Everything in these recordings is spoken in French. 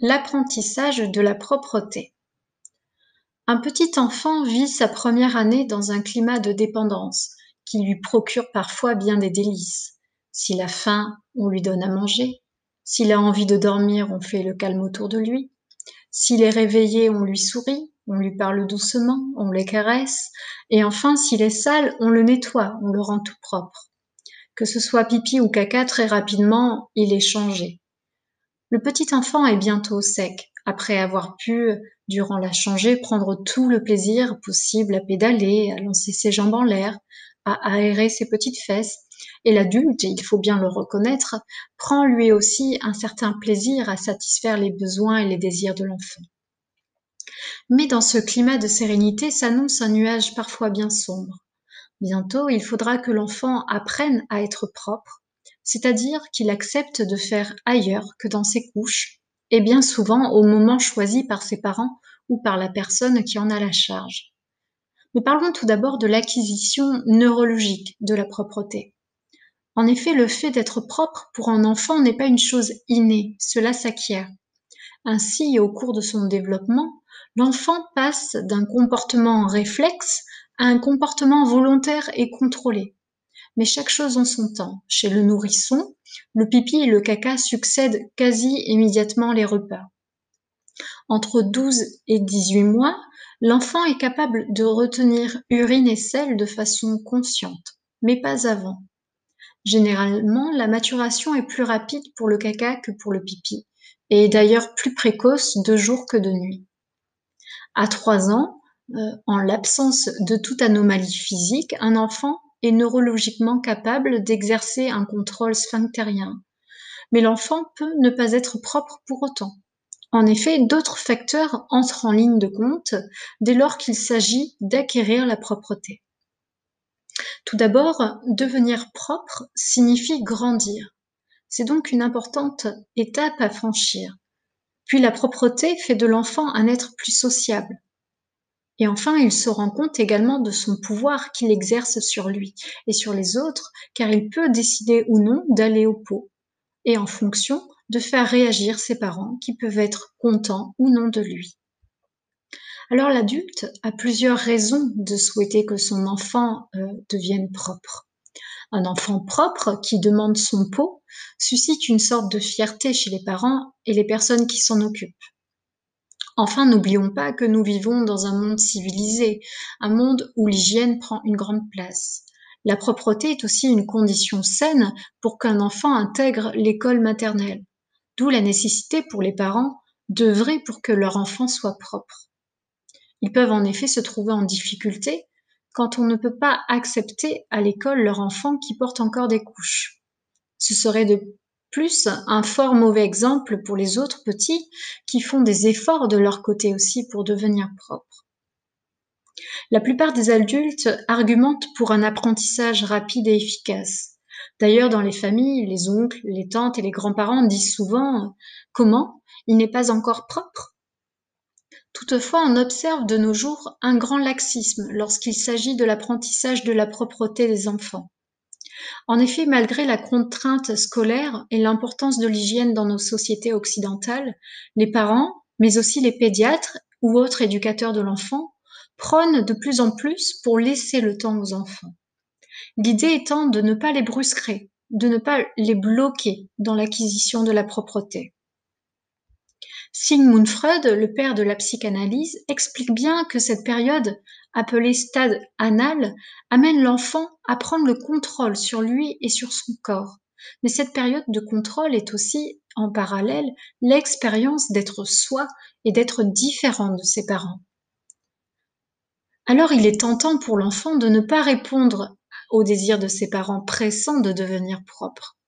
L'apprentissage de la propreté. Un petit enfant vit sa première année dans un climat de dépendance qui lui procure parfois bien des délices. S'il a faim, on lui donne à manger. S'il a envie de dormir, on fait le calme autour de lui. S'il est réveillé, on lui sourit, on lui parle doucement, on le caresse. Et enfin, s'il est sale, on le nettoie, on le rend tout propre. Que ce soit pipi ou caca, très rapidement, il est changé. Le petit enfant est bientôt sec, après avoir pu, durant la changée, prendre tout le plaisir possible à pédaler, à lancer ses jambes en l'air, à aérer ses petites fesses. Et l'adulte, il faut bien le reconnaître, prend lui aussi un certain plaisir à satisfaire les besoins et les désirs de l'enfant. Mais dans ce climat de sérénité s'annonce un nuage parfois bien sombre. Bientôt, il faudra que l'enfant apprenne à être propre, c'est-à-dire qu'il accepte de faire ailleurs que dans ses couches, et bien souvent au moment choisi par ses parents ou par la personne qui en a la charge. Mais parlons tout d'abord de l'acquisition neurologique de la propreté. En effet, le fait d'être propre pour un enfant n'est pas une chose innée, cela s'acquiert. Ainsi, au cours de son développement, l'enfant passe d'un comportement réflexe à un comportement volontaire et contrôlé mais chaque chose en son temps. Chez le nourrisson, le pipi et le caca succèdent quasi immédiatement les repas. Entre 12 et 18 mois, l'enfant est capable de retenir urine et sel de façon consciente, mais pas avant. Généralement, la maturation est plus rapide pour le caca que pour le pipi, et est d'ailleurs plus précoce de jour que de nuit. À 3 ans, euh, en l'absence de toute anomalie physique, un enfant est neurologiquement capable d'exercer un contrôle sphinctérien. Mais l'enfant peut ne pas être propre pour autant. En effet, d'autres facteurs entrent en ligne de compte dès lors qu'il s'agit d'acquérir la propreté. Tout d'abord, devenir propre signifie grandir. C'est donc une importante étape à franchir. Puis la propreté fait de l'enfant un être plus sociable, et enfin, il se rend compte également de son pouvoir qu'il exerce sur lui et sur les autres, car il peut décider ou non d'aller au pot, et en fonction de faire réagir ses parents qui peuvent être contents ou non de lui. Alors l'adulte a plusieurs raisons de souhaiter que son enfant euh, devienne propre. Un enfant propre qui demande son pot suscite une sorte de fierté chez les parents et les personnes qui s'en occupent. Enfin, n'oublions pas que nous vivons dans un monde civilisé, un monde où l'hygiène prend une grande place. La propreté est aussi une condition saine pour qu'un enfant intègre l'école maternelle, d'où la nécessité pour les parents d'œuvrer pour que leur enfant soit propre. Ils peuvent en effet se trouver en difficulté quand on ne peut pas accepter à l'école leur enfant qui porte encore des couches. Ce serait de plus un fort mauvais exemple pour les autres petits qui font des efforts de leur côté aussi pour devenir propres. La plupart des adultes argumentent pour un apprentissage rapide et efficace. D'ailleurs, dans les familles, les oncles, les tantes et les grands-parents disent souvent Comment? Il n'est pas encore propre? Toutefois, on observe de nos jours un grand laxisme lorsqu'il s'agit de l'apprentissage de la propreté des enfants. En effet, malgré la contrainte scolaire et l'importance de l'hygiène dans nos sociétés occidentales, les parents, mais aussi les pédiatres ou autres éducateurs de l'enfant, prônent de plus en plus pour laisser le temps aux enfants. L'idée étant de ne pas les brusquer, de ne pas les bloquer dans l'acquisition de la propreté. Sigmund Freud, le père de la psychanalyse, explique bien que cette période, appelée stade anal, amène l'enfant à prendre le contrôle sur lui et sur son corps. Mais cette période de contrôle est aussi, en parallèle, l'expérience d'être soi et d'être différent de ses parents. Alors il est tentant pour l'enfant de ne pas répondre au désir de ses parents pressants de devenir propre.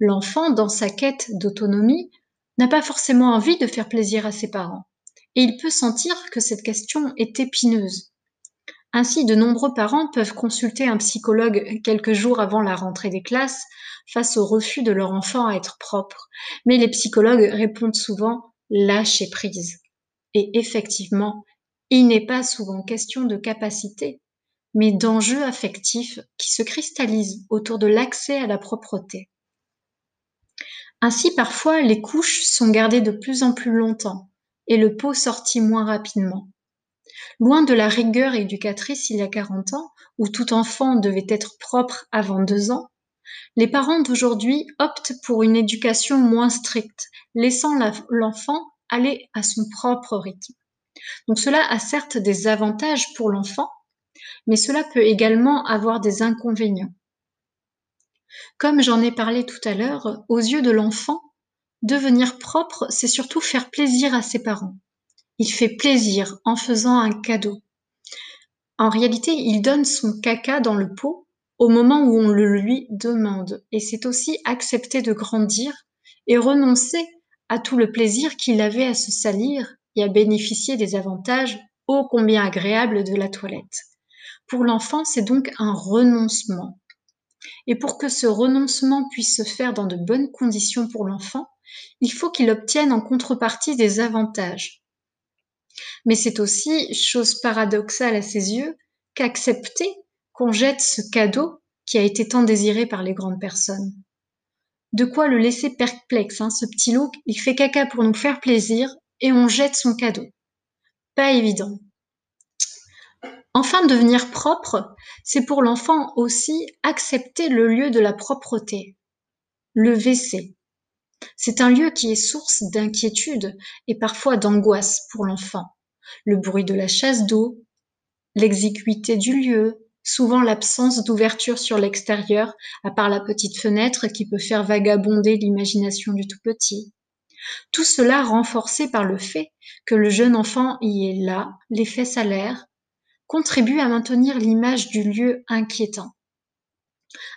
L'enfant, dans sa quête d'autonomie, n'a pas forcément envie de faire plaisir à ses parents, et il peut sentir que cette question est épineuse. Ainsi, de nombreux parents peuvent consulter un psychologue quelques jours avant la rentrée des classes face au refus de leur enfant à être propre, mais les psychologues répondent souvent lâcher prise. Et effectivement, il n'est pas souvent question de capacité, mais d'enjeux affectifs qui se cristallisent autour de l'accès à la propreté. Ainsi, parfois, les couches sont gardées de plus en plus longtemps et le pot sorti moins rapidement. Loin de la rigueur éducatrice il y a 40 ans, où tout enfant devait être propre avant deux ans, les parents d'aujourd'hui optent pour une éducation moins stricte, laissant l'enfant aller à son propre rythme. Donc cela a certes des avantages pour l'enfant, mais cela peut également avoir des inconvénients. Comme j'en ai parlé tout à l'heure, aux yeux de l'enfant, devenir propre, c'est surtout faire plaisir à ses parents. Il fait plaisir en faisant un cadeau. En réalité, il donne son caca dans le pot au moment où on le lui demande. Et c'est aussi accepter de grandir et renoncer à tout le plaisir qu'il avait à se salir et à bénéficier des avantages ô combien agréables de la toilette. Pour l'enfant, c'est donc un renoncement. Et pour que ce renoncement puisse se faire dans de bonnes conditions pour l'enfant, il faut qu'il obtienne en contrepartie des avantages. Mais c'est aussi, chose paradoxale à ses yeux, qu'accepter qu'on jette ce cadeau qui a été tant désiré par les grandes personnes. De quoi le laisser perplexe, hein, ce petit loup, il fait caca pour nous faire plaisir et on jette son cadeau. Pas évident. Enfin, devenir propre, c'est pour l'enfant aussi accepter le lieu de la propreté. Le WC. C'est un lieu qui est source d'inquiétude et parfois d'angoisse pour l'enfant. Le bruit de la chasse d'eau, l'exiguïté du lieu, souvent l'absence d'ouverture sur l'extérieur, à part la petite fenêtre qui peut faire vagabonder l'imagination du tout petit. Tout cela renforcé par le fait que le jeune enfant y est là, l'effet salaire, contribue à maintenir l'image du lieu inquiétant.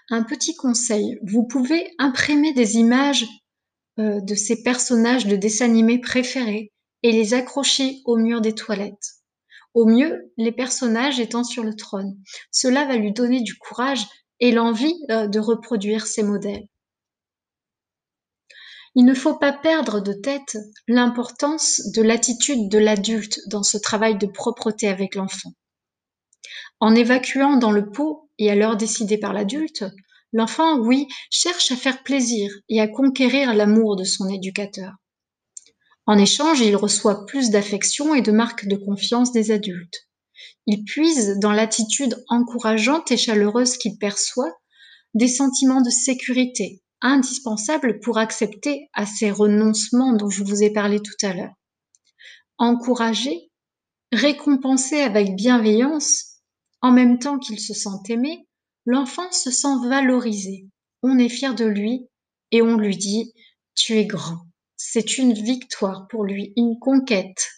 Un petit conseil, vous pouvez imprimer des images euh, de ces personnages de dessins animés préférés et les accrocher au mur des toilettes. Au mieux, les personnages étant sur le trône. Cela va lui donner du courage et l'envie euh, de reproduire ces modèles. Il ne faut pas perdre de tête l'importance de l'attitude de l'adulte dans ce travail de propreté avec l'enfant. En évacuant dans le pot et à l'heure décidée par l'adulte, l'enfant, oui, cherche à faire plaisir et à conquérir l'amour de son éducateur. En échange, il reçoit plus d'affection et de marques de confiance des adultes. Il puise dans l'attitude encourageante et chaleureuse qu'il perçoit des sentiments de sécurité, indispensables pour accepter à ces renoncements dont je vous ai parlé tout à l'heure. Encourager, récompenser avec bienveillance, en même temps qu'il se sent aimé, l'enfant se sent valorisé. On est fier de lui et on lui dit Tu es grand. C'est une victoire pour lui, une conquête.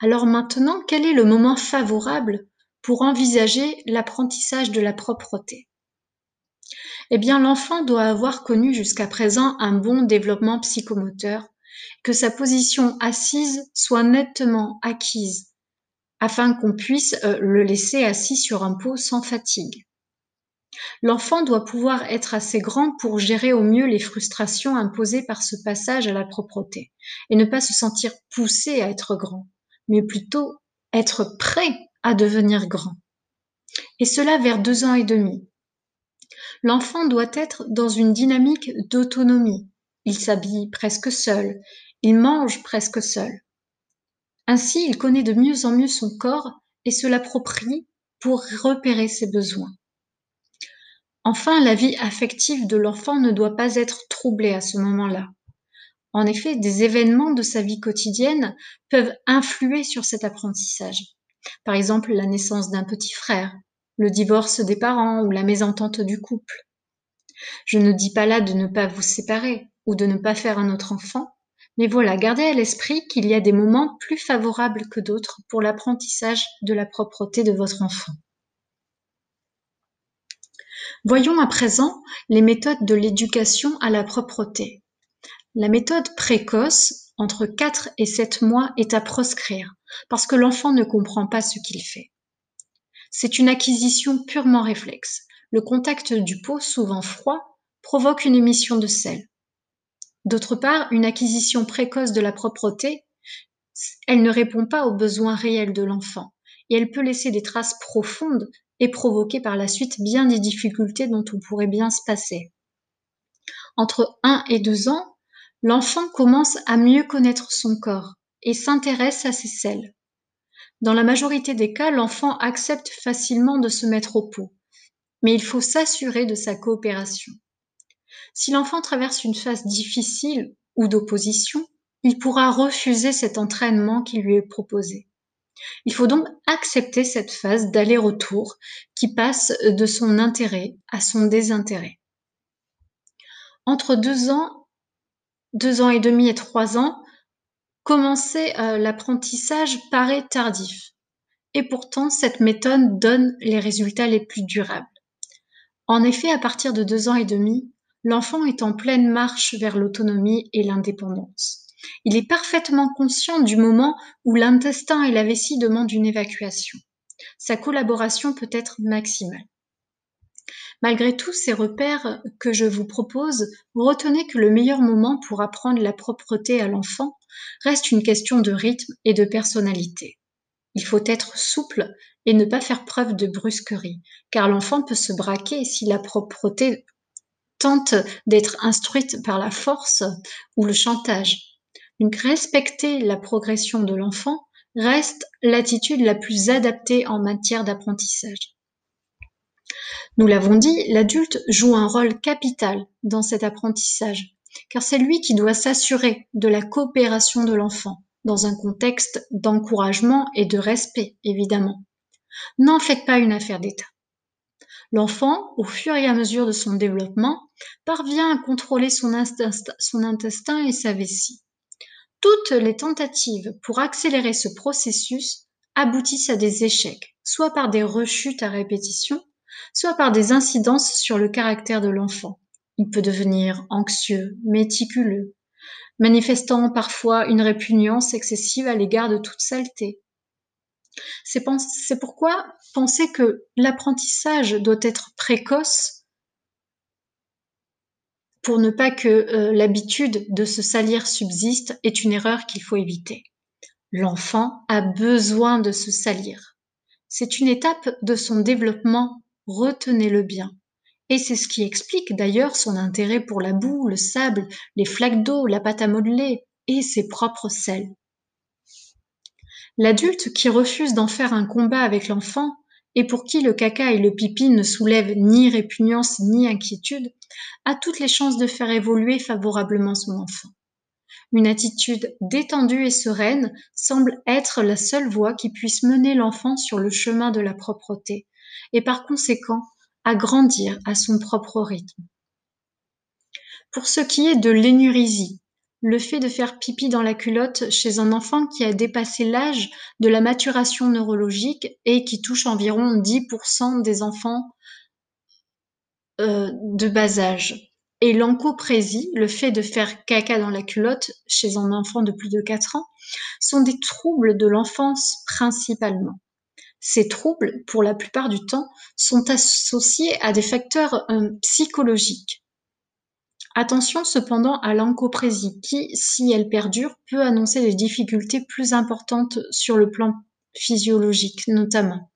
Alors maintenant, quel est le moment favorable pour envisager l'apprentissage de la propreté? Eh bien, l'enfant doit avoir connu jusqu'à présent un bon développement psychomoteur, que sa position assise soit nettement acquise afin qu'on puisse euh, le laisser assis sur un pot sans fatigue. L'enfant doit pouvoir être assez grand pour gérer au mieux les frustrations imposées par ce passage à la propreté et ne pas se sentir poussé à être grand, mais plutôt être prêt à devenir grand. Et cela vers deux ans et demi. L'enfant doit être dans une dynamique d'autonomie. Il s'habille presque seul, il mange presque seul. Ainsi, il connaît de mieux en mieux son corps et se l'approprie pour repérer ses besoins. Enfin, la vie affective de l'enfant ne doit pas être troublée à ce moment-là. En effet, des événements de sa vie quotidienne peuvent influer sur cet apprentissage. Par exemple, la naissance d'un petit frère, le divorce des parents ou la mésentente du couple. Je ne dis pas là de ne pas vous séparer ou de ne pas faire un autre enfant, mais voilà, gardez à l'esprit qu'il y a des moments plus favorables que d'autres pour l'apprentissage de la propreté de votre enfant. Voyons à présent les méthodes de l'éducation à la propreté. La méthode précoce, entre 4 et 7 mois, est à proscrire, parce que l'enfant ne comprend pas ce qu'il fait. C'est une acquisition purement réflexe. Le contact du pot, souvent froid, provoque une émission de sel. D'autre part, une acquisition précoce de la propreté, elle ne répond pas aux besoins réels de l'enfant et elle peut laisser des traces profondes et provoquer par la suite bien des difficultés dont on pourrait bien se passer. Entre 1 et 2 ans, l'enfant commence à mieux connaître son corps et s'intéresse à ses selles. Dans la majorité des cas, l'enfant accepte facilement de se mettre au pot, mais il faut s'assurer de sa coopération. Si l'enfant traverse une phase difficile ou d'opposition, il pourra refuser cet entraînement qui lui est proposé. Il faut donc accepter cette phase d'aller-retour qui passe de son intérêt à son désintérêt. Entre deux ans, deux ans et demi et trois ans, commencer euh, l'apprentissage paraît tardif. Et pourtant, cette méthode donne les résultats les plus durables. En effet, à partir de deux ans et demi, l'enfant est en pleine marche vers l'autonomie et l'indépendance. Il est parfaitement conscient du moment où l'intestin et la vessie demandent une évacuation. Sa collaboration peut être maximale. Malgré tous ces repères que je vous propose, retenez que le meilleur moment pour apprendre la propreté à l'enfant reste une question de rythme et de personnalité. Il faut être souple et ne pas faire preuve de brusquerie, car l'enfant peut se braquer si la propreté tente d'être instruite par la force ou le chantage. Donc respecter la progression de l'enfant reste l'attitude la plus adaptée en matière d'apprentissage. Nous l'avons dit, l'adulte joue un rôle capital dans cet apprentissage, car c'est lui qui doit s'assurer de la coopération de l'enfant, dans un contexte d'encouragement et de respect, évidemment. N'en faites pas une affaire d'État. L'enfant, au fur et à mesure de son développement, parvient à contrôler son, intestin et sa vessie. Toutes les tentatives pour accélérer ce processus aboutissent à des échecs, soit par des rechutes à répétition, soit par des incidences sur le caractère de l'enfant. Il peut devenir anxieux, méticuleux, manifestant parfois une répugnance excessive à l'égard de toute saleté. C'est pourquoi penser que l'apprentissage doit être précoce pour ne pas que euh, l'habitude de se salir subsiste est une erreur qu'il faut éviter. L'enfant a besoin de se salir. C'est une étape de son développement retenez-le bien. Et c'est ce qui explique d'ailleurs son intérêt pour la boue, le sable, les flaques d'eau, la pâte à modeler et ses propres sels. L'adulte qui refuse d'en faire un combat avec l'enfant et pour qui le caca et le pipi ne soulèvent ni répugnance ni inquiétude, a toutes les chances de faire évoluer favorablement son enfant. Une attitude détendue et sereine semble être la seule voie qui puisse mener l'enfant sur le chemin de la propreté, et par conséquent à grandir à son propre rythme. Pour ce qui est de l'énurésie, le fait de faire pipi dans la culotte chez un enfant qui a dépassé l'âge de la maturation neurologique et qui touche environ 10% des enfants euh, de bas âge. Et l'encoprésie, le fait de faire caca dans la culotte chez un enfant de plus de 4 ans, sont des troubles de l'enfance principalement. Ces troubles, pour la plupart du temps, sont associés à des facteurs euh, psychologiques. Attention cependant à l'encoprésie qui, si elle perdure, peut annoncer des difficultés plus importantes sur le plan physiologique notamment.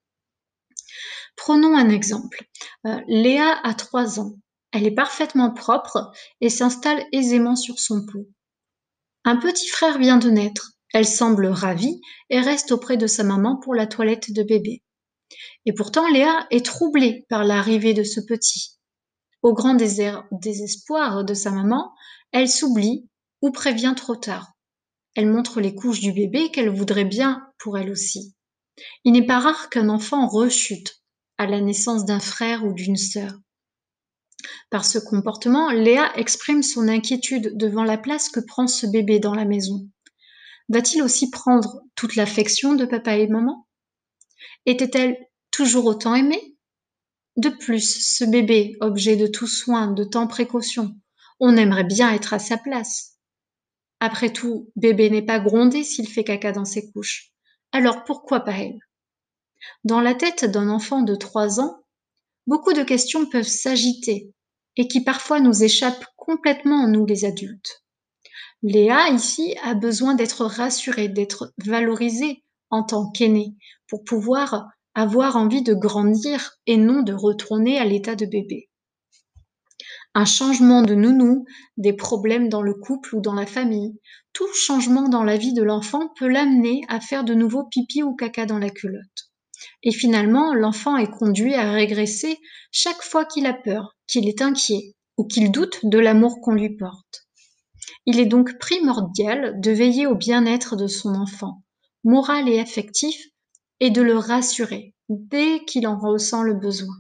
Prenons un exemple. Euh, Léa a 3 ans. Elle est parfaitement propre et s'installe aisément sur son pot. Un petit frère vient de naître. Elle semble ravie et reste auprès de sa maman pour la toilette de bébé. Et pourtant Léa est troublée par l'arrivée de ce petit. Au grand désespoir de sa maman, elle s'oublie ou prévient trop tard. Elle montre les couches du bébé qu'elle voudrait bien pour elle aussi. Il n'est pas rare qu'un enfant rechute à la naissance d'un frère ou d'une sœur. Par ce comportement, Léa exprime son inquiétude devant la place que prend ce bébé dans la maison. Va-t-il aussi prendre toute l'affection de papa et maman? Était-elle toujours autant aimée? De plus, ce bébé, objet de tout soin, de tant précaution, on aimerait bien être à sa place. Après tout, bébé n'est pas grondé s'il fait caca dans ses couches. Alors pourquoi pas elle? Dans la tête d'un enfant de trois ans, beaucoup de questions peuvent s'agiter et qui parfois nous échappent complètement, nous les adultes. Léa, ici, a besoin d'être rassurée, d'être valorisée en tant qu'aînée pour pouvoir avoir envie de grandir et non de retourner à l'état de bébé. Un changement de nounou, des problèmes dans le couple ou dans la famille, tout changement dans la vie de l'enfant peut l'amener à faire de nouveau pipi ou caca dans la culotte. Et finalement, l'enfant est conduit à régresser chaque fois qu'il a peur, qu'il est inquiet ou qu'il doute de l'amour qu'on lui porte. Il est donc primordial de veiller au bien-être de son enfant, moral et affectif, et de le rassurer dès qu'il en ressent le besoin.